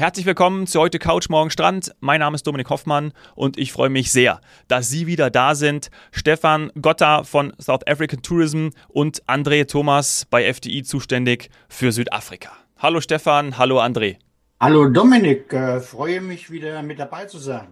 Herzlich willkommen zu heute Couch Morgen Strand. Mein Name ist Dominik Hoffmann und ich freue mich sehr, dass Sie wieder da sind. Stefan Gotta von South African Tourism und André Thomas bei FDI zuständig für Südafrika. Hallo Stefan, hallo André. Hallo Dominik, äh, freue mich wieder mit dabei zu sein.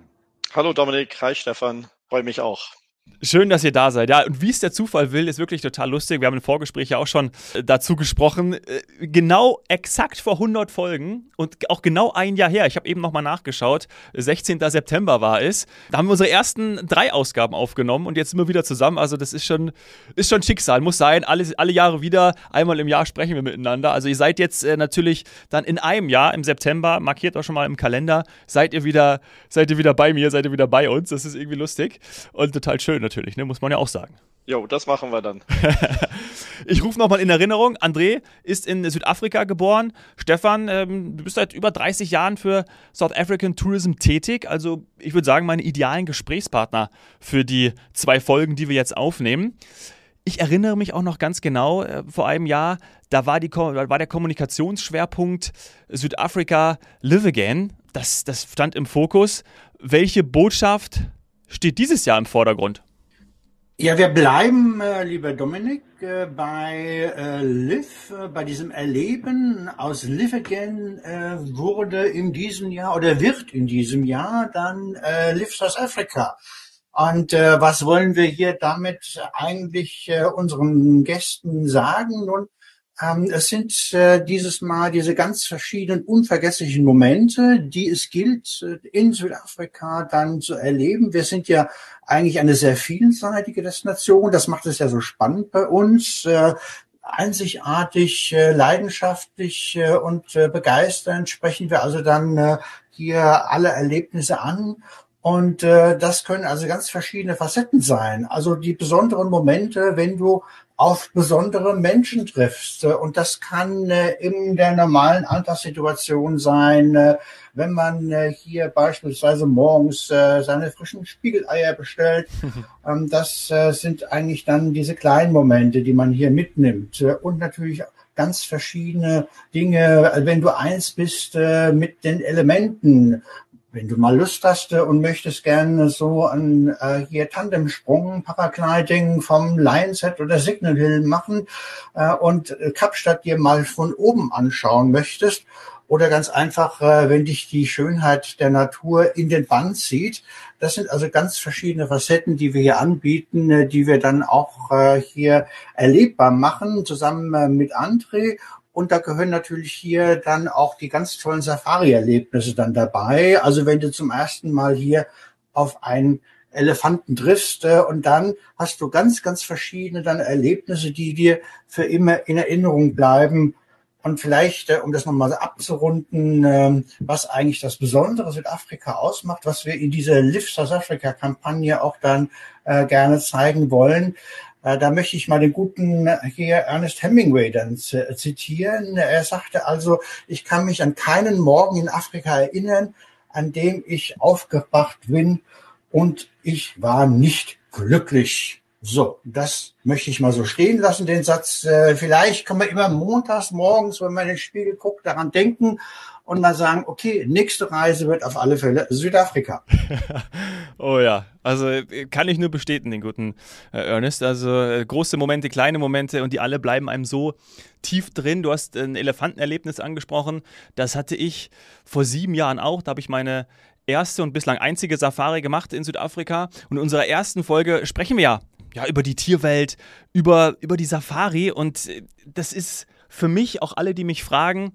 Hallo Dominik, hi Stefan, freue mich auch. Schön, dass ihr da seid. Ja, und wie es der Zufall will, ist wirklich total lustig. Wir haben im Vorgespräch ja auch schon äh, dazu gesprochen. Äh, genau exakt vor 100 Folgen und auch genau ein Jahr her. Ich habe eben nochmal nachgeschaut. 16. September war es. Da haben wir unsere ersten drei Ausgaben aufgenommen und jetzt sind wir wieder zusammen. Also, das ist schon, ist schon Schicksal. Muss sein. Alle, alle Jahre wieder. Einmal im Jahr sprechen wir miteinander. Also, ihr seid jetzt äh, natürlich dann in einem Jahr im September, markiert auch schon mal im Kalender, seid ihr wieder, seid ihr wieder bei mir, seid ihr wieder bei uns. Das ist irgendwie lustig und total schön natürlich, ne? muss man ja auch sagen. Jo, das machen wir dann. ich rufe nochmal in Erinnerung, André ist in Südafrika geboren. Stefan, ähm, du bist seit über 30 Jahren für South African Tourism tätig. Also ich würde sagen, meine idealen Gesprächspartner für die zwei Folgen, die wir jetzt aufnehmen. Ich erinnere mich auch noch ganz genau, äh, vor einem Jahr, da war, die, war der Kommunikationsschwerpunkt Südafrika Live Again. Das, das stand im Fokus. Welche Botschaft steht dieses Jahr im Vordergrund? Ja, wir bleiben, äh, lieber Dominik, äh, bei äh, Live, äh, bei diesem Erleben aus Live Again äh, wurde in diesem Jahr oder wird in diesem Jahr dann äh, Live South Africa. Und äh, was wollen wir hier damit eigentlich äh, unseren Gästen sagen? Nun, es sind äh, dieses Mal diese ganz verschiedenen unvergesslichen Momente, die es gilt, äh, in Südafrika dann zu erleben. Wir sind ja eigentlich eine sehr vielseitige Destination. Das macht es ja so spannend bei uns. Äh, einzigartig, äh, leidenschaftlich äh, und begeisternd sprechen wir also dann hier alle Erlebnisse an. Und äh, das können also ganz verschiedene Facetten sein. Also die besonderen Momente, wenn du auf besondere Menschen triffst. Und das kann äh, in der normalen Alltagssituation sein, äh, wenn man äh, hier beispielsweise morgens äh, seine frischen Spiegeleier bestellt. ähm, das äh, sind eigentlich dann diese kleinen Momente, die man hier mitnimmt. Und natürlich ganz verschiedene Dinge, wenn du eins bist äh, mit den Elementen, wenn du mal Lust hast äh, und möchtest gerne so ein äh, hier Tandemsprung, Paragliding vom Lionset oder Signal Hill machen äh, und äh, Kapstadt dir mal von oben anschauen möchtest oder ganz einfach, äh, wenn dich die Schönheit der Natur in den Bann zieht. Das sind also ganz verschiedene Facetten, die wir hier anbieten, äh, die wir dann auch äh, hier erlebbar machen, zusammen äh, mit André und da gehören natürlich hier dann auch die ganz tollen Safari-Erlebnisse dann dabei. Also wenn du zum ersten Mal hier auf einen Elefanten triffst äh, und dann hast du ganz, ganz verschiedene dann Erlebnisse, die dir für immer in Erinnerung bleiben. Und vielleicht, äh, um das nochmal abzurunden, äh, was eigentlich das Besondere Südafrika ausmacht, was wir in dieser Live South Africa Kampagne auch dann äh, gerne zeigen wollen. Äh, da möchte ich mal den guten äh, hier Ernest Hemingway dann zitieren. Er sagte also, ich kann mich an keinen Morgen in Afrika erinnern, an dem ich aufgewacht bin und ich war nicht glücklich. So, das möchte ich mal so stehen lassen, den Satz. Äh, vielleicht kann man immer montags morgens, wenn man in den Spiegel guckt, daran denken und mal sagen, okay, nächste Reise wird auf alle Fälle Südafrika. oh ja, also äh, kann ich nur bestätigen, den guten äh, Ernest. Also äh, große Momente, kleine Momente und die alle bleiben einem so tief drin. Du hast ein Elefantenerlebnis angesprochen. Das hatte ich vor sieben Jahren auch. Da habe ich meine erste und bislang einzige Safari gemacht in Südafrika. Und in unserer ersten Folge sprechen wir ja, ja über die Tierwelt, über, über die Safari. Und äh, das ist für mich, auch alle, die mich fragen,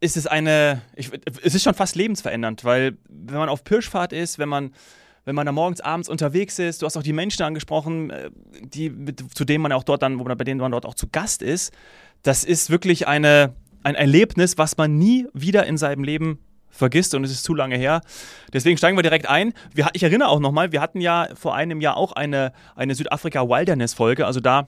ist es eine, ich, es ist schon fast lebensverändernd, weil wenn man auf Pirschfahrt ist, wenn man, wenn man da morgens, abends unterwegs ist, du hast auch die Menschen angesprochen, äh, die, zu denen man auch dort dann, bei denen man dort auch zu Gast ist, das ist wirklich eine, ein Erlebnis, was man nie wieder in seinem Leben vergisst und es ist zu lange her. Deswegen steigen wir direkt ein. Wir, ich erinnere auch nochmal, wir hatten ja vor einem Jahr auch eine, eine Südafrika Wilderness-Folge, also da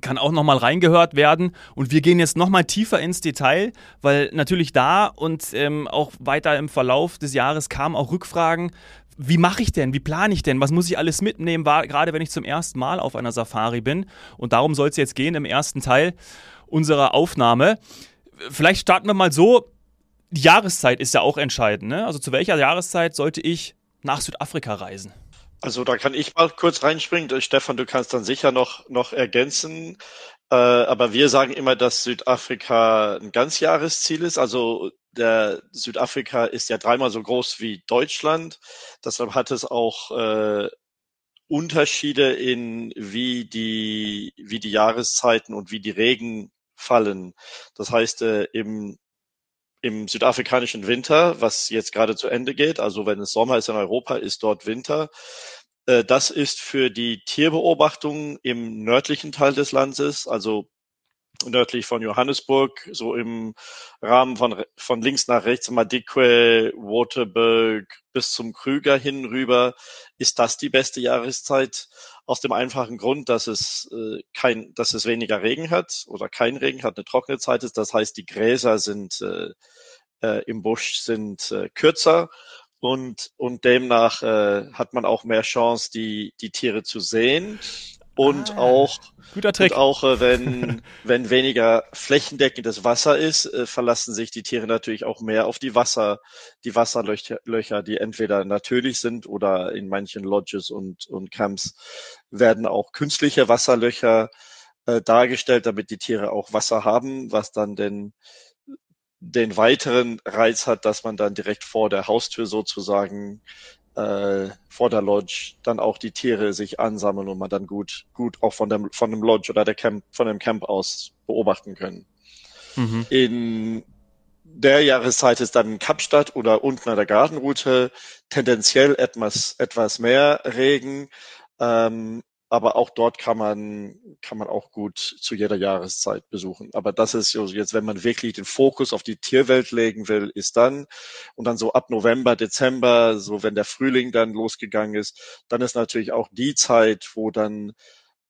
kann auch nochmal reingehört werden. Und wir gehen jetzt nochmal tiefer ins Detail, weil natürlich da und ähm, auch weiter im Verlauf des Jahres kamen auch Rückfragen. Wie mache ich denn? Wie plane ich denn? Was muss ich alles mitnehmen, gerade wenn ich zum ersten Mal auf einer Safari bin? Und darum soll es jetzt gehen im ersten Teil unserer Aufnahme. Vielleicht starten wir mal so. Die Jahreszeit ist ja auch entscheidend. Ne? Also zu welcher Jahreszeit sollte ich nach Südafrika reisen? Also da kann ich mal kurz reinspringen. Stefan, du kannst dann sicher noch, noch ergänzen. Äh, aber wir sagen immer, dass Südafrika ein Ganzjahresziel ist. Also der Südafrika ist ja dreimal so groß wie Deutschland. Deshalb hat es auch äh, Unterschiede in wie die, wie die Jahreszeiten und wie die Regen fallen. Das heißt, äh, im, im südafrikanischen Winter, was jetzt gerade zu Ende geht, also wenn es Sommer ist in Europa, ist dort Winter. Äh, das ist für die Tierbeobachtung im nördlichen Teil des Landes, also nördlich von Johannesburg, so im Rahmen von, von links nach rechts, Madikwe, Waterberg bis zum Krüger hin rüber, ist das die beste Jahreszeit? Aus dem einfachen Grund, dass es äh, kein, dass es weniger Regen hat oder kein Regen hat, eine trockene Zeit ist. Das heißt, die Gräser sind äh, äh, im Busch sind äh, kürzer und und demnach äh, hat man auch mehr Chance, die die Tiere zu sehen und ah, auch guter Trick. Und auch äh, wenn wenn weniger flächendeckendes Wasser ist, äh, verlassen sich die Tiere natürlich auch mehr auf die Wasser die Wasserlöcher, die entweder natürlich sind oder in manchen Lodges und und Camps werden auch künstliche Wasserlöcher äh, dargestellt, damit die Tiere auch Wasser haben, was dann den den weiteren Reiz hat, dass man dann direkt vor der Haustür sozusagen äh, vor der Lodge dann auch die Tiere sich ansammeln und man dann gut, gut auch von dem, von dem Lodge oder der Camp, von dem Camp aus beobachten können. Mhm. In der Jahreszeit ist dann Kapstadt oder unten an der Gartenroute tendenziell etwas, etwas mehr Regen. Ähm, aber auch dort kann man, kann man auch gut zu jeder Jahreszeit besuchen. Aber das ist so jetzt, wenn man wirklich den Fokus auf die Tierwelt legen will, ist dann, und dann so ab November, Dezember, so wenn der Frühling dann losgegangen ist, dann ist natürlich auch die Zeit, wo dann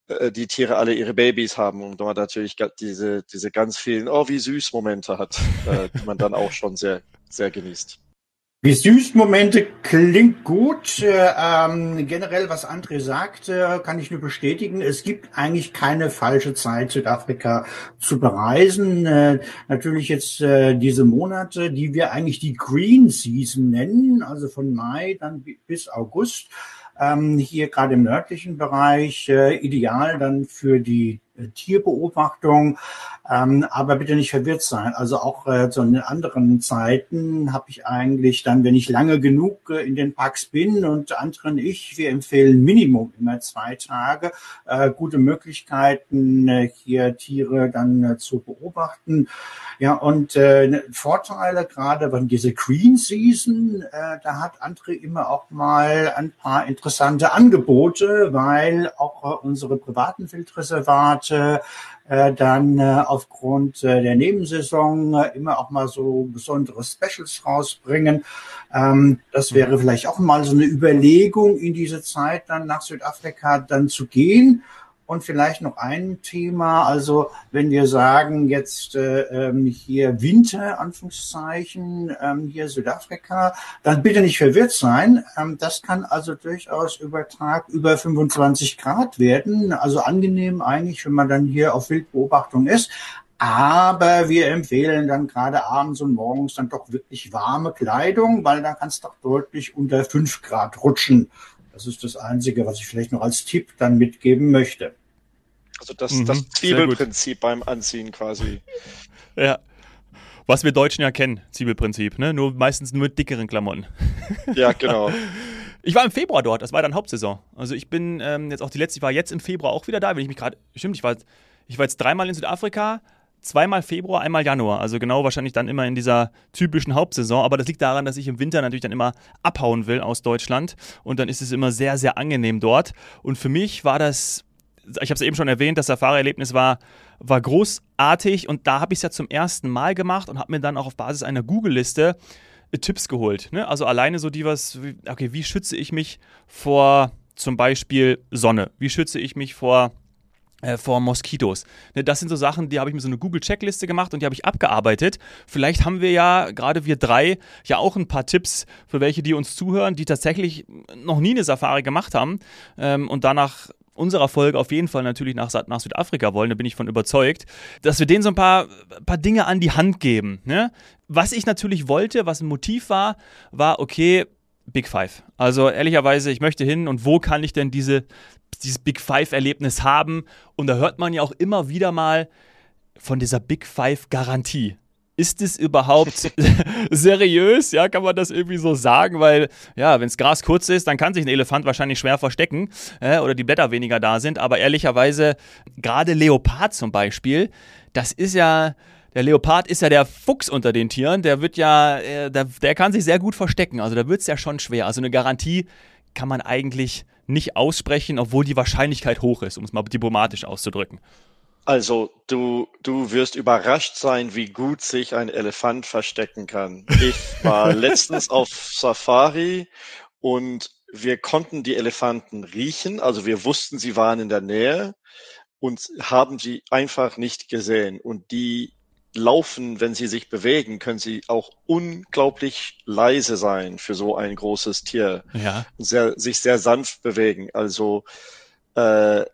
äh, die Tiere alle ihre Babys haben und man natürlich diese, diese ganz vielen, oh, wie süß Momente hat, äh, die man dann auch schon sehr, sehr genießt. Wie süß Momente klingt gut. Äh, ähm, generell, was André sagte, kann ich nur bestätigen. Es gibt eigentlich keine falsche Zeit, Südafrika zu bereisen. Äh, natürlich jetzt äh, diese Monate, die wir eigentlich die Green Season nennen, also von Mai dann bis August. Ähm, hier gerade im nördlichen Bereich, äh, ideal dann für die äh, Tierbeobachtung, ähm, aber bitte nicht verwirrt sein. Also auch äh, zu anderen Zeiten habe ich eigentlich dann, wenn ich lange genug äh, in den Parks bin und anderen ich, wir empfehlen Minimum immer zwei Tage, äh, gute Möglichkeiten, äh, hier Tiere dann äh, zu beobachten. Ja, und äh, Vorteile gerade wenn diese Green Season, äh, da hat André immer auch mal ein paar interessante Angebote, weil auch äh, unsere privaten Wildreservate äh, dann äh, aufgrund äh, der Nebensaison immer auch mal so besondere Specials rausbringen. Ähm, das wäre vielleicht auch mal so eine Überlegung, in diese Zeit dann nach Südafrika dann zu gehen. Und vielleicht noch ein Thema, also wenn wir sagen jetzt äh, ähm, hier Winter, Anführungszeichen, ähm, hier Südafrika, dann bitte nicht verwirrt sein. Ähm, das kann also durchaus über Tag über 25 Grad werden. Also angenehm eigentlich, wenn man dann hier auf Wildbeobachtung ist. Aber wir empfehlen dann gerade abends und morgens dann doch wirklich warme Kleidung, weil da kann es doch deutlich unter fünf Grad rutschen. Das ist das Einzige, was ich vielleicht noch als Tipp dann mitgeben möchte. Also das, mhm, das Zwiebelprinzip beim Anziehen quasi. ja. Was wir Deutschen ja kennen, Zwiebelprinzip, ne? Nur meistens nur mit dickeren Klamotten. Ja, genau. Ich war im Februar dort, das war dann Hauptsaison. Also ich bin ähm, jetzt auch die letzte, ich war jetzt im Februar auch wieder da, wenn ich mich gerade, stimmt, ich war, ich war jetzt dreimal in Südafrika, zweimal Februar, einmal Januar. Also genau wahrscheinlich dann immer in dieser typischen Hauptsaison. Aber das liegt daran, dass ich im Winter natürlich dann immer abhauen will aus Deutschland. Und dann ist es immer sehr, sehr angenehm dort. Und für mich war das, ich habe es eben schon erwähnt, das Safari-Erlebnis war, war großartig. Und da habe ich es ja zum ersten Mal gemacht und habe mir dann auch auf Basis einer Google-Liste äh, Tipps geholt. Ne? Also alleine so die was, okay, wie schütze ich mich vor zum Beispiel Sonne? Wie schütze ich mich vor äh, vor Moskitos. Ne, das sind so Sachen, die habe ich mir so eine Google-Checkliste gemacht und die habe ich abgearbeitet. Vielleicht haben wir ja, gerade wir drei, ja auch ein paar Tipps für welche, die uns zuhören, die tatsächlich noch nie eine Safari gemacht haben ähm, und danach unserer Folge auf jeden Fall natürlich nach, nach Südafrika wollen, da bin ich von überzeugt, dass wir denen so ein paar, paar Dinge an die Hand geben. Ne? Was ich natürlich wollte, was ein Motiv war, war, okay, Big Five. Also ehrlicherweise, ich möchte hin und wo kann ich denn diese, dieses Big Five-Erlebnis haben? Und da hört man ja auch immer wieder mal von dieser Big Five-Garantie ist es überhaupt seriös? Ja, kann man das irgendwie so sagen? Weil, ja, wenn das Gras kurz ist, dann kann sich ein Elefant wahrscheinlich schwer verstecken äh, oder die Blätter weniger da sind. Aber ehrlicherweise, gerade Leopard zum Beispiel, das ist ja. Der Leopard ist ja der Fuchs unter den Tieren. Der wird ja, äh, der, der kann sich sehr gut verstecken. Also da wird es ja schon schwer. Also eine Garantie kann man eigentlich nicht aussprechen, obwohl die Wahrscheinlichkeit hoch ist, um es mal diplomatisch auszudrücken. Also du, du wirst überrascht sein, wie gut sich ein Elefant verstecken kann. Ich war letztens auf Safari und wir konnten die Elefanten riechen, also wir wussten, sie waren in der Nähe und haben sie einfach nicht gesehen. Und die laufen, wenn sie sich bewegen, können sie auch unglaublich leise sein für so ein großes Tier. Ja. Sehr, sich sehr sanft bewegen. Also äh,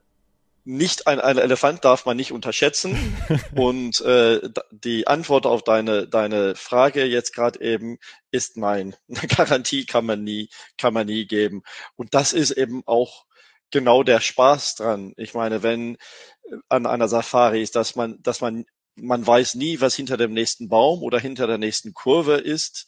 nicht ein, ein Elefant darf man nicht unterschätzen. und äh, die Antwort auf deine, deine Frage jetzt gerade eben ist nein. Eine Garantie kann man nie, kann man nie geben. Und das ist eben auch genau der Spaß dran. Ich meine, wenn äh, an einer Safari ist, dass man, dass man, man weiß nie, was hinter dem nächsten Baum oder hinter der nächsten Kurve ist.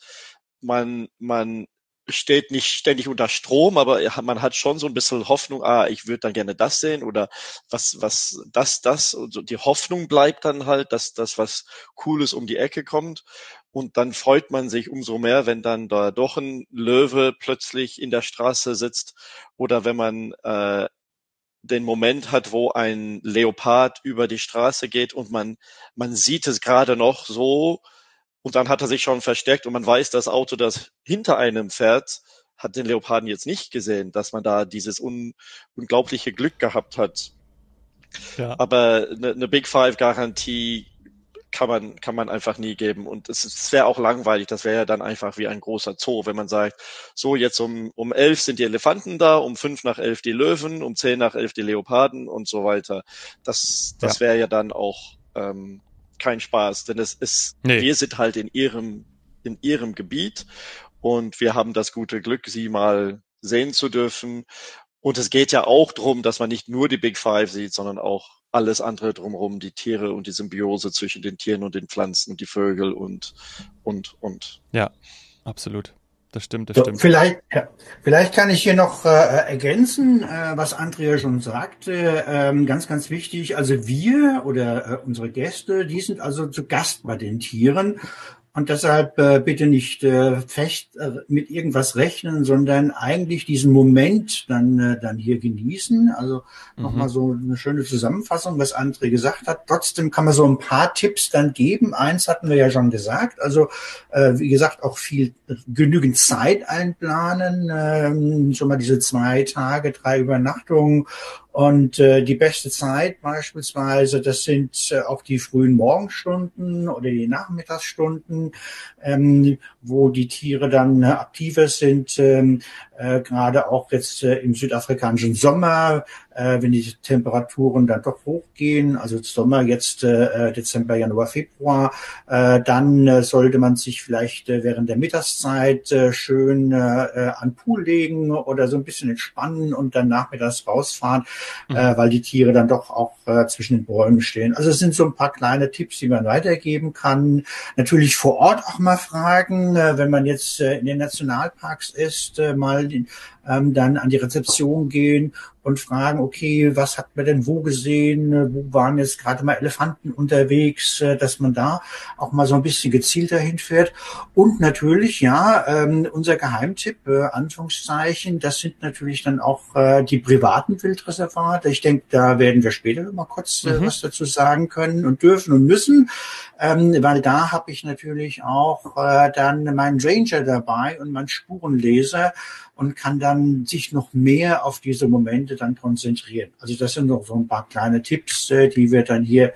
Man, man steht nicht ständig unter Strom, aber man hat schon so ein bisschen Hoffnung, ah, ich würde dann gerne das sehen oder was, was, das, das. Und so die Hoffnung bleibt dann halt, dass das was Cooles um die Ecke kommt. Und dann freut man sich umso mehr, wenn dann da doch ein Löwe plötzlich in der Straße sitzt oder wenn man äh, den Moment hat, wo ein Leopard über die Straße geht und man, man sieht es gerade noch so, und dann hat er sich schon versteckt und man weiß, das Auto, das hinter einem fährt, hat den Leoparden jetzt nicht gesehen, dass man da dieses un unglaubliche Glück gehabt hat. Ja. Aber eine, eine Big Five Garantie kann man, kann man einfach nie geben. Und es, es wäre auch langweilig. Das wäre ja dann einfach wie ein großer Zoo, wenn man sagt, so jetzt um, um elf sind die Elefanten da, um fünf nach elf die Löwen, um zehn nach elf die Leoparden und so weiter. Das, das ja. wäre ja dann auch ähm, kein Spaß, denn es ist, nee. wir sind halt in ihrem, in ihrem Gebiet und wir haben das gute Glück, sie mal sehen zu dürfen. Und es geht ja auch darum, dass man nicht nur die Big Five sieht, sondern auch alles andere drumherum, die Tiere und die Symbiose zwischen den Tieren und den Pflanzen und die Vögel und, und, und. Ja, absolut das stimmt, das so, stimmt. Vielleicht, ja, vielleicht kann ich hier noch äh, ergänzen, äh, was Andrea schon sagte. Ähm, ganz, ganz wichtig. Also wir oder äh, unsere Gäste, die sind also zu Gast bei den Tieren und deshalb äh, bitte nicht äh, fest äh, mit irgendwas rechnen, sondern eigentlich diesen Moment dann, äh, dann hier genießen. Also mhm. nochmal so eine schöne Zusammenfassung, was André gesagt hat. Trotzdem kann man so ein paar Tipps dann geben. Eins hatten wir ja schon gesagt. Also äh, wie gesagt, auch viel genügend Zeit einplanen. Äh, schon mal diese zwei Tage, drei Übernachtungen und äh, die beste Zeit beispielsweise, das sind äh, auch die frühen Morgenstunden oder die Nachmittagsstunden, ähm, wo die Tiere dann äh, aktiver sind. Ähm, äh, gerade auch jetzt äh, im südafrikanischen Sommer, äh, wenn die Temperaturen dann doch hochgehen, also Sommer jetzt äh, Dezember, Januar, Februar, äh, dann äh, sollte man sich vielleicht äh, während der Mittagszeit äh, schön äh, an Pool legen oder so ein bisschen entspannen und dann nachmittags rausfahren, mhm. äh, weil die Tiere dann doch auch äh, zwischen den Bäumen stehen. Also es sind so ein paar kleine Tipps, die man weitergeben kann. Natürlich vor Ort auch mal fragen, äh, wenn man jetzt äh, in den Nationalparks ist, äh, mal die, ähm, dann an die Rezeption gehen und fragen, okay, was hat man denn wo gesehen, wo waren jetzt gerade mal Elefanten unterwegs, äh, dass man da auch mal so ein bisschen gezielter hinfährt. Und natürlich, ja, ähm, unser Geheimtipp, äh, Anführungszeichen, das sind natürlich dann auch äh, die privaten Wildreservate. Ich denke, da werden wir später mal kurz äh, mhm. was dazu sagen können und dürfen und müssen, ähm, weil da habe ich natürlich auch äh, dann meinen Ranger dabei und meinen Spurenleser, und kann dann sich noch mehr auf diese Momente dann konzentrieren. Also das sind noch so ein paar kleine Tipps, äh, die wir dann hier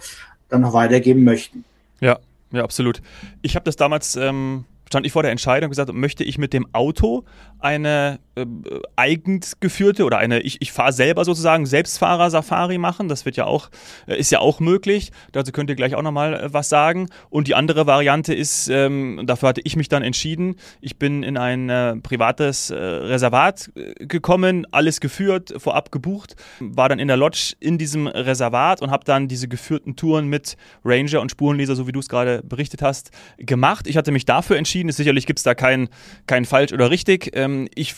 dann noch weitergeben möchten. Ja, ja, absolut. Ich habe das damals ähm, stand ich vor der Entscheidung und gesagt, möchte ich mit dem Auto eine äh, eigens geführte oder eine, ich, ich fahre selber sozusagen, Selbstfahrer-Safari machen. Das wird ja auch, äh, ist ja auch möglich. Dazu könnt ihr gleich auch nochmal äh, was sagen. Und die andere Variante ist, ähm, dafür hatte ich mich dann entschieden, ich bin in ein äh, privates äh, Reservat äh, gekommen, alles geführt, vorab gebucht, war dann in der Lodge in diesem Reservat und habe dann diese geführten Touren mit Ranger und Spurenleser, so wie du es gerade berichtet hast, gemacht. Ich hatte mich dafür entschieden. Sicherlich gibt es da kein, kein falsch oder richtig. Ähm, ich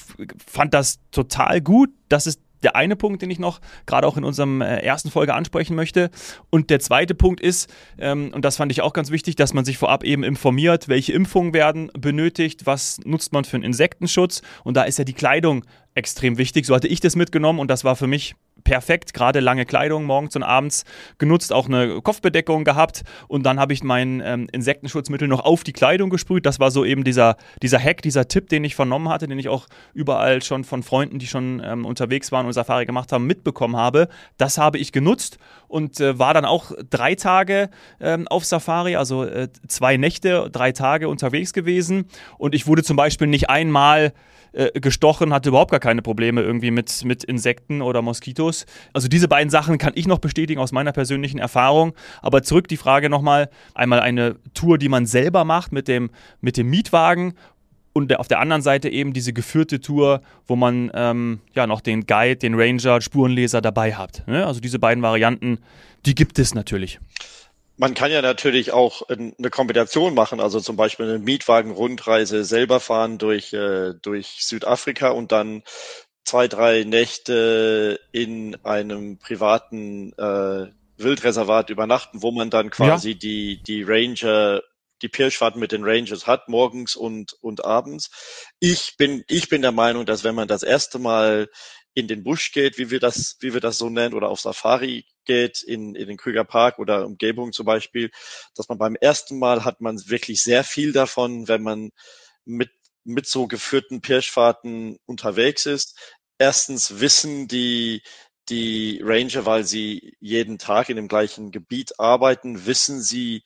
fand das total gut. Das ist der eine Punkt, den ich noch gerade auch in unserem äh, ersten Folge ansprechen möchte. Und der zweite Punkt ist, ähm, und das fand ich auch ganz wichtig, dass man sich vorab eben informiert, welche Impfungen werden benötigt, was nutzt man für einen Insektenschutz. Und da ist ja die Kleidung extrem wichtig. So hatte ich das mitgenommen und das war für mich perfekt, gerade lange Kleidung morgens und abends genutzt, auch eine Kopfbedeckung gehabt und dann habe ich mein ähm, Insektenschutzmittel noch auf die Kleidung gesprüht. Das war so eben dieser, dieser Hack, dieser Tipp, den ich vernommen hatte, den ich auch überall schon von Freunden, die schon ähm, unterwegs waren und Safari gemacht haben, mitbekommen habe. Das habe ich genutzt und äh, war dann auch drei Tage ähm, auf Safari, also äh, zwei Nächte, drei Tage unterwegs gewesen und ich wurde zum Beispiel nicht einmal äh, gestochen, hatte überhaupt gar keine Probleme irgendwie mit, mit Insekten oder Moskitos. Also diese beiden Sachen kann ich noch bestätigen aus meiner persönlichen Erfahrung. Aber zurück die Frage nochmal, einmal eine Tour, die man selber macht mit dem, mit dem Mietwagen und auf der anderen Seite eben diese geführte Tour, wo man ähm, ja noch den Guide, den Ranger, Spurenleser dabei hat. Ne? Also diese beiden Varianten, die gibt es natürlich. Man kann ja natürlich auch eine Kombination machen, also zum Beispiel eine Mietwagen-Rundreise selber fahren durch, äh, durch Südafrika und dann zwei, drei Nächte in einem privaten äh, Wildreservat übernachten, wo man dann quasi ja. die, die Ranger die Pirschfahrt mit den Rangers hat, morgens und, und abends. Ich bin, ich bin der Meinung, dass wenn man das erste Mal in den Busch geht, wie wir das, wie wir das so nennen, oder auf Safari geht, in, in den Krüger Park oder Umgebung zum Beispiel, dass man beim ersten Mal hat man wirklich sehr viel davon, wenn man mit, mit so geführten Pirschfahrten unterwegs ist. Erstens wissen die, die Ranger, weil sie jeden Tag in dem gleichen Gebiet arbeiten, wissen sie,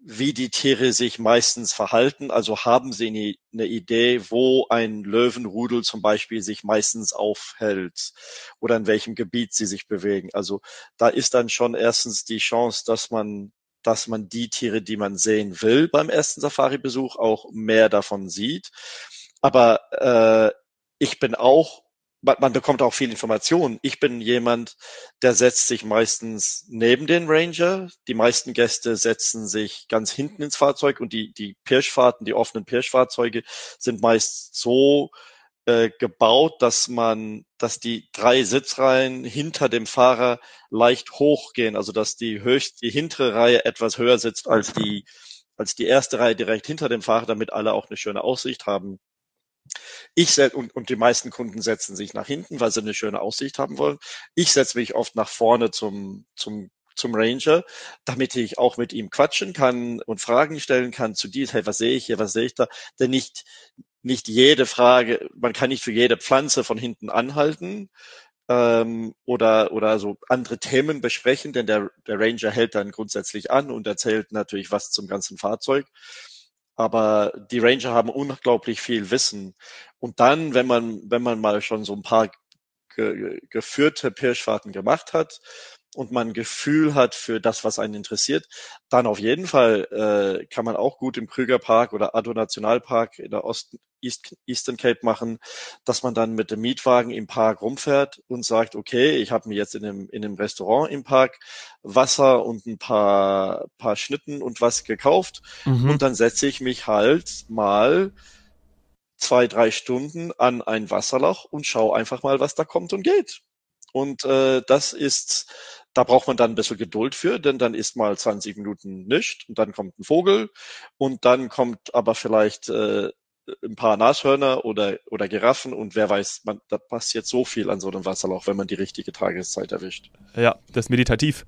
wie die Tiere sich meistens verhalten. Also haben sie eine, Idee, wo ein Löwenrudel zum Beispiel sich meistens aufhält oder in welchem Gebiet sie sich bewegen. Also da ist dann schon erstens die Chance, dass man dass man die Tiere, die man sehen will beim ersten Safari-Besuch, auch mehr davon sieht. Aber äh, ich bin auch man, man bekommt auch viel Information. Ich bin jemand, der setzt sich meistens neben den Ranger. Die meisten Gäste setzen sich ganz hinten ins Fahrzeug und die, die Pirschfahrten, die offenen Pirschfahrzeuge sind meist so äh, gebaut, dass man, dass die drei Sitzreihen hinter dem Fahrer leicht hochgehen, also dass die höchst, die hintere Reihe etwas höher sitzt als die, als die erste Reihe direkt hinter dem Fahrer, damit alle auch eine schöne Aussicht haben. Ich und, und die meisten Kunden setzen sich nach hinten, weil sie eine schöne Aussicht haben wollen. Ich setze mich oft nach vorne zum, zum zum Ranger, damit ich auch mit ihm quatschen kann und Fragen stellen kann zu dir, hey, was sehe ich hier, was sehe ich da? Denn nicht, nicht jede Frage, man kann nicht für jede Pflanze von hinten anhalten ähm, oder, oder so andere Themen besprechen, denn der, der Ranger hält dann grundsätzlich an und erzählt natürlich was zum ganzen Fahrzeug aber die Ranger haben unglaublich viel Wissen. Und dann, wenn man, wenn man mal schon so ein paar ge geführte Pirschfahrten gemacht hat und man ein Gefühl hat für das, was einen interessiert, dann auf jeden Fall äh, kann man auch gut im Krügerpark oder Addo Nationalpark in der Osten, East, Eastern Cape machen, dass man dann mit dem Mietwagen im Park rumfährt und sagt, okay, ich habe mir jetzt in einem, in einem Restaurant im Park Wasser und ein paar, paar Schnitten und was gekauft mhm. und dann setze ich mich halt mal zwei, drei Stunden an ein Wasserloch und schaue einfach mal, was da kommt und geht. Und äh, das ist, da braucht man dann ein bisschen Geduld für, denn dann ist mal 20 Minuten nicht und dann kommt ein Vogel und dann kommt aber vielleicht äh, ein paar Nashörner oder, oder Giraffen und wer weiß, man, da passiert so viel an so einem Wasserloch, wenn man die richtige Tageszeit erwischt. Ja, das ist meditativ.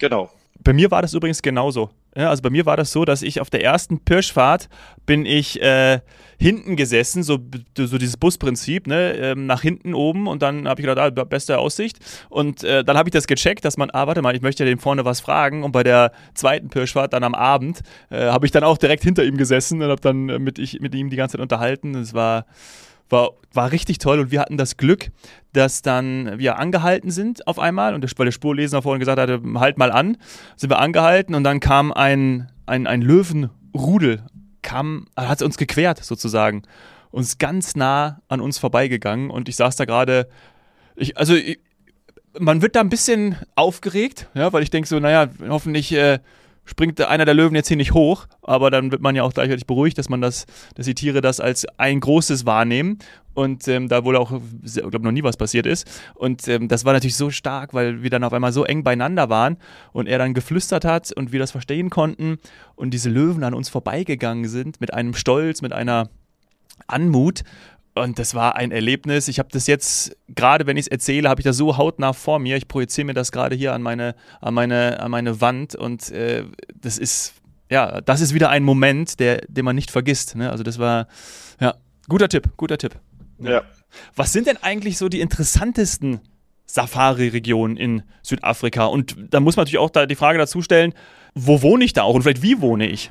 Genau. Bei mir war das übrigens genauso. Ja, also bei mir war das so, dass ich auf der ersten Pirschfahrt bin ich äh, hinten gesessen, so, so dieses Busprinzip, ne, ähm, nach hinten oben und dann habe ich gedacht, ah, beste Aussicht und äh, dann habe ich das gecheckt, dass man, ah, warte mal, ich möchte ja dem vorne was fragen und bei der zweiten Pirschfahrt dann am Abend äh, habe ich dann auch direkt hinter ihm gesessen und habe dann mit, ich, mit ihm die ganze Zeit unterhalten. Es war war, war richtig toll und wir hatten das Glück, dass dann wir angehalten sind auf einmal und weil der Spurleser vorhin gesagt hatte, halt mal an, sind wir angehalten und dann kam ein, ein, ein Löwenrudel, kam, hat uns gequert sozusagen, uns ganz nah an uns vorbeigegangen und ich saß da gerade, also ich, man wird da ein bisschen aufgeregt, ja, weil ich denke so, naja, hoffentlich äh, springt einer der Löwen jetzt hier nicht hoch, aber dann wird man ja auch gleichzeitig beruhigt, dass man das, dass die Tiere das als ein großes wahrnehmen und ähm, da wohl auch, ich glaube, noch nie was passiert ist. Und ähm, das war natürlich so stark, weil wir dann auf einmal so eng beieinander waren und er dann geflüstert hat und wir das verstehen konnten und diese Löwen an uns vorbeigegangen sind mit einem Stolz, mit einer Anmut und das war ein Erlebnis. Ich habe das jetzt, gerade wenn ich es erzähle, habe ich das so hautnah vor mir. Ich projiziere mir das gerade hier an meine, an meine, an meine Wand. Und äh, das ist, ja, das ist wieder ein Moment, der, den man nicht vergisst. Ne? Also das war, ja, guter Tipp, guter Tipp. Ja. Was sind denn eigentlich so die interessantesten Safari-Regionen in Südafrika? Und da muss man natürlich auch da die Frage dazu stellen, wo wohne ich da auch und vielleicht wie wohne ich?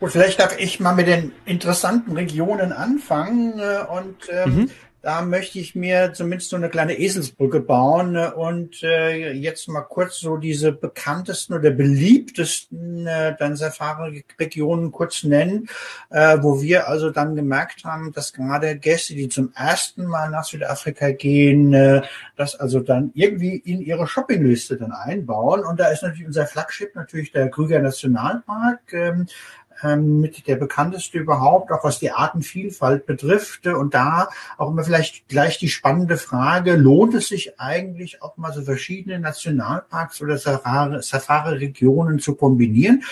Gut, vielleicht darf ich mal mit den interessanten Regionen anfangen äh, und ähm, mhm. da möchte ich mir zumindest so eine kleine Eselsbrücke bauen äh, und äh, jetzt mal kurz so diese bekanntesten oder beliebtesten äh, dann Safari-Regionen kurz nennen, äh, wo wir also dann gemerkt haben, dass gerade Gäste, die zum ersten Mal nach Südafrika gehen, äh, das also dann irgendwie in ihre Shoppingliste dann einbauen und da ist natürlich unser Flaggschiff natürlich der Krüger Nationalpark. Ähm, ähm, mit der bekannteste überhaupt, auch was die Artenvielfalt betrifft. Und da auch immer vielleicht gleich die spannende Frage, lohnt es sich eigentlich auch mal so verschiedene Nationalparks oder Safari-Regionen zu kombinieren?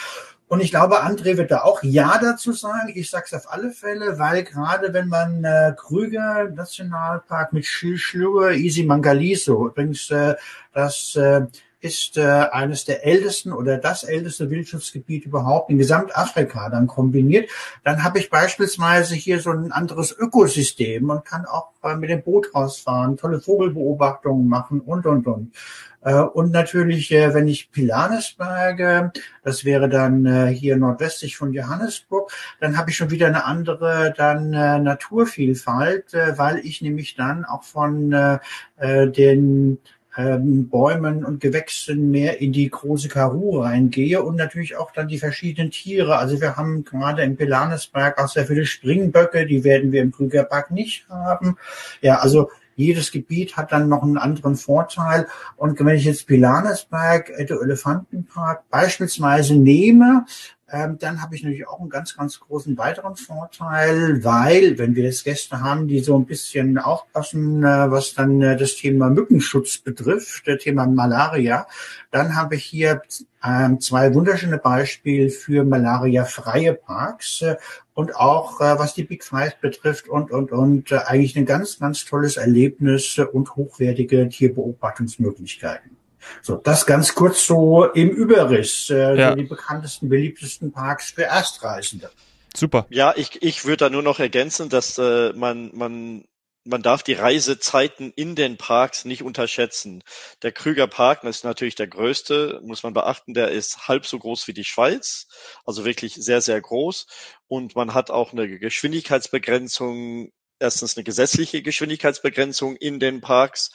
Und ich glaube, André wird da auch Ja dazu sagen. Ich sage es auf alle Fälle, weil gerade wenn man äh, Krüger Nationalpark mit Schilschlur, Easy Mangaliso, übrigens äh, das äh, ist äh, eines der ältesten oder das älteste Wildschutzgebiet überhaupt in Gesamtafrika dann kombiniert. Dann habe ich beispielsweise hier so ein anderes Ökosystem und kann auch äh, mit dem Boot rausfahren, tolle Vogelbeobachtungen machen und, und, und. Äh, und natürlich, äh, wenn ich Pilanesberge, das wäre dann äh, hier nordwestlich von Johannesburg, dann habe ich schon wieder eine andere dann äh, Naturvielfalt, äh, weil ich nämlich dann auch von äh, äh den ähm, Bäumen und Gewächsen mehr in die große Karu reingehe und natürlich auch dann die verschiedenen Tiere. Also wir haben gerade im Pelanesberg auch sehr viele Springböcke, die werden wir im Krügerpark nicht haben. Ja, also jedes Gebiet hat dann noch einen anderen Vorteil. Und wenn ich jetzt Pilanesberg, Edo Elefantenpark beispielsweise nehme, ähm, dann habe ich natürlich auch einen ganz, ganz großen weiteren Vorteil, weil, wenn wir jetzt Gäste haben, die so ein bisschen aufpassen, äh, was dann äh, das Thema Mückenschutz betrifft, das Thema Malaria, dann habe ich hier ähm, zwei wunderschöne Beispiele für malariafreie Parks äh, und auch äh, was die Big Five betrifft und, und, und äh, eigentlich ein ganz, ganz tolles Erlebnis und hochwertige Tierbeobachtungsmöglichkeiten. So, das ganz kurz so im Überriss, äh, ja. so die bekanntesten, beliebtesten Parks für Erstreisende. Super. Ja, ich, ich würde da nur noch ergänzen, dass äh, man, man man darf die Reisezeiten in den Parks nicht unterschätzen. Der Krüger Park das ist natürlich der größte, muss man beachten, der ist halb so groß wie die Schweiz, also wirklich sehr, sehr groß. Und man hat auch eine Geschwindigkeitsbegrenzung, erstens eine gesetzliche Geschwindigkeitsbegrenzung in den Parks,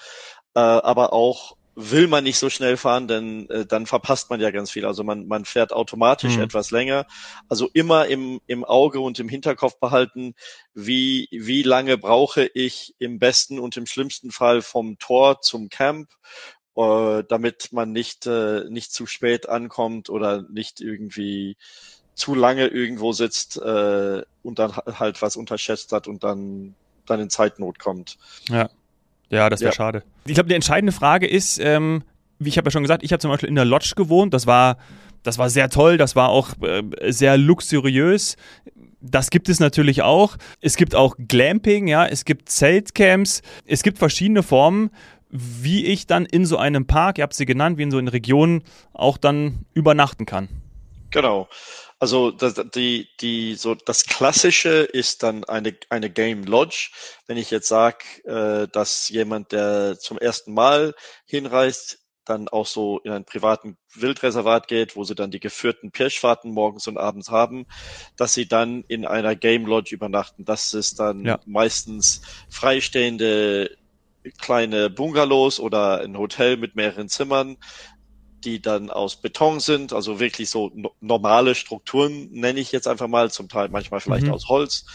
äh, aber auch will man nicht so schnell fahren, denn äh, dann verpasst man ja ganz viel. Also man, man fährt automatisch mhm. etwas länger. Also immer im, im Auge und im Hinterkopf behalten, wie, wie lange brauche ich im besten und im schlimmsten Fall vom Tor zum Camp, äh, damit man nicht, äh, nicht zu spät ankommt oder nicht irgendwie zu lange irgendwo sitzt äh, und dann halt was unterschätzt hat und dann, dann in Zeitnot kommt. Ja. Ja, das wäre ja. schade. Ich glaube, die entscheidende Frage ist, ähm, wie ich habe ja schon gesagt, ich habe zum Beispiel in der Lodge gewohnt. Das war, das war sehr toll, das war auch äh, sehr luxuriös. Das gibt es natürlich auch. Es gibt auch Glamping, ja, es gibt Zeltcamps, es gibt verschiedene Formen. wie ich dann in so einem Park, ihr habt sie genannt, wie in so einer Region auch dann übernachten kann. Genau. Also das, die, die, so das Klassische ist dann eine, eine Game Lodge. Wenn ich jetzt sage, äh, dass jemand, der zum ersten Mal hinreist, dann auch so in einen privaten Wildreservat geht, wo sie dann die geführten Pirschfahrten morgens und abends haben, dass sie dann in einer Game Lodge übernachten. Das ist dann ja. meistens freistehende kleine Bungalows oder ein Hotel mit mehreren Zimmern, die dann aus Beton sind, also wirklich so no normale Strukturen nenne ich jetzt einfach mal, zum Teil manchmal vielleicht mhm. aus Holz.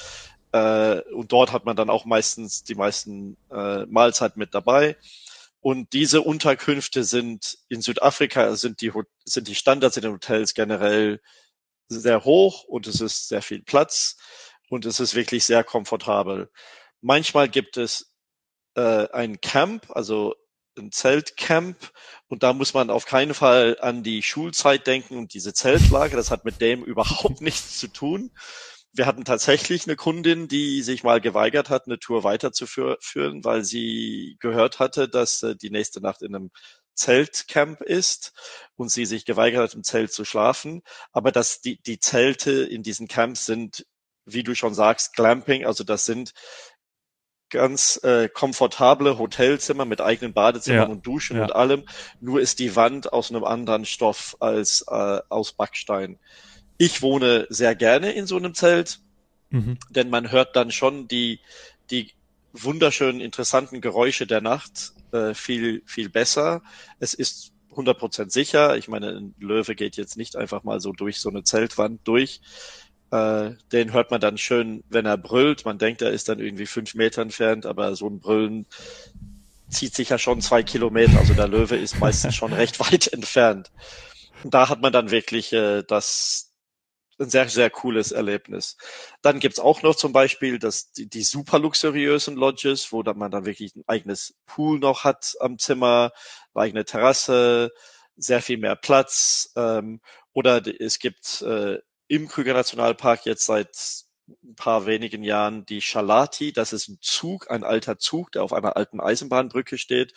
Äh, und dort hat man dann auch meistens die meisten äh, Mahlzeiten mit dabei. Und diese Unterkünfte sind in Südafrika sind die sind die Standards in den Hotels generell sehr hoch und es ist sehr viel Platz und es ist wirklich sehr komfortabel. Manchmal gibt es äh, ein Camp, also ein Zeltcamp und da muss man auf keinen Fall an die Schulzeit denken und diese Zeltlage. Das hat mit dem überhaupt nichts zu tun. Wir hatten tatsächlich eine Kundin, die sich mal geweigert hat, eine Tour weiterzuführen, weil sie gehört hatte, dass äh, die nächste Nacht in einem Zeltcamp ist und sie sich geweigert hat, im Zelt zu schlafen. Aber dass die, die Zelte in diesen Camps sind, wie du schon sagst, Glamping, also das sind ganz äh, komfortable Hotelzimmer mit eigenen Badezimmern ja. und Duschen ja. und allem. Nur ist die Wand aus einem anderen Stoff als äh, aus Backstein. Ich wohne sehr gerne in so einem Zelt, mhm. denn man hört dann schon die, die wunderschönen, interessanten Geräusche der Nacht äh, viel, viel besser. Es ist 100% sicher. Ich meine, ein Löwe geht jetzt nicht einfach mal so durch so eine Zeltwand durch. Äh, den hört man dann schön, wenn er brüllt. Man denkt, er ist dann irgendwie fünf Meter entfernt, aber so ein Brüllen zieht sich ja schon zwei Kilometer. Also der Löwe ist meistens schon recht weit entfernt. Und da hat man dann wirklich äh, das ein sehr, sehr cooles Erlebnis. Dann gibt's auch noch zum Beispiel das, die, die super luxuriösen Lodges, wo dann man dann wirklich ein eigenes Pool noch hat am Zimmer, eine eigene Terrasse, sehr viel mehr Platz. Ähm, oder es gibt äh, im Krüger Nationalpark jetzt seit ein paar wenigen Jahren die Schalati. Das ist ein Zug, ein alter Zug, der auf einer alten Eisenbahnbrücke steht.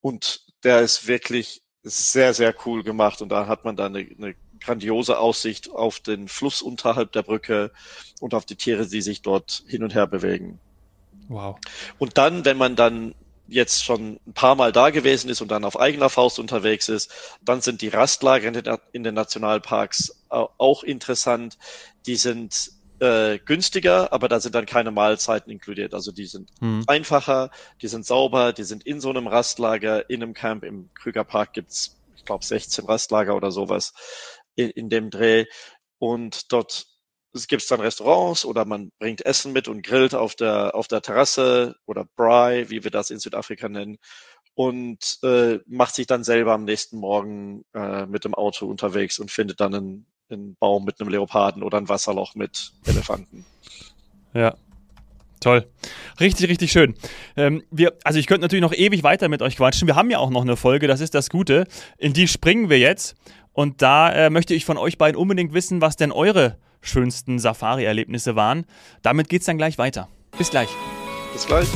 Und der ist wirklich sehr, sehr cool gemacht. Und da hat man dann eine, eine grandiose Aussicht auf den Fluss unterhalb der Brücke und auf die Tiere, die sich dort hin und her bewegen. Wow. Und dann, wenn man dann jetzt schon ein paar Mal da gewesen ist und dann auf eigener Faust unterwegs ist, dann sind die Rastlager in den Nationalparks auch interessant. Die sind äh, günstiger, aber da sind dann keine Mahlzeiten inkludiert. Also die sind hm. einfacher, die sind sauber, die sind in so einem Rastlager, in einem Camp. Im Krügerpark gibt's, ich glaube, 16 Rastlager oder sowas in, in dem Dreh. Und dort es gibt dann Restaurants oder man bringt Essen mit und grillt auf der, auf der Terrasse oder Braai, wie wir das in Südafrika nennen, und äh, macht sich dann selber am nächsten Morgen äh, mit dem Auto unterwegs und findet dann einen, einen Baum mit einem Leoparden oder ein Wasserloch mit Elefanten. Ja, Toll. Richtig, richtig schön. Ähm, wir, also ich könnte natürlich noch ewig weiter mit euch quatschen. Wir haben ja auch noch eine Folge, das ist das Gute. In die springen wir jetzt. Und da äh, möchte ich von euch beiden unbedingt wissen, was denn eure schönsten Safari-Erlebnisse waren. Damit geht es dann gleich weiter. Bis gleich. Bis gleich.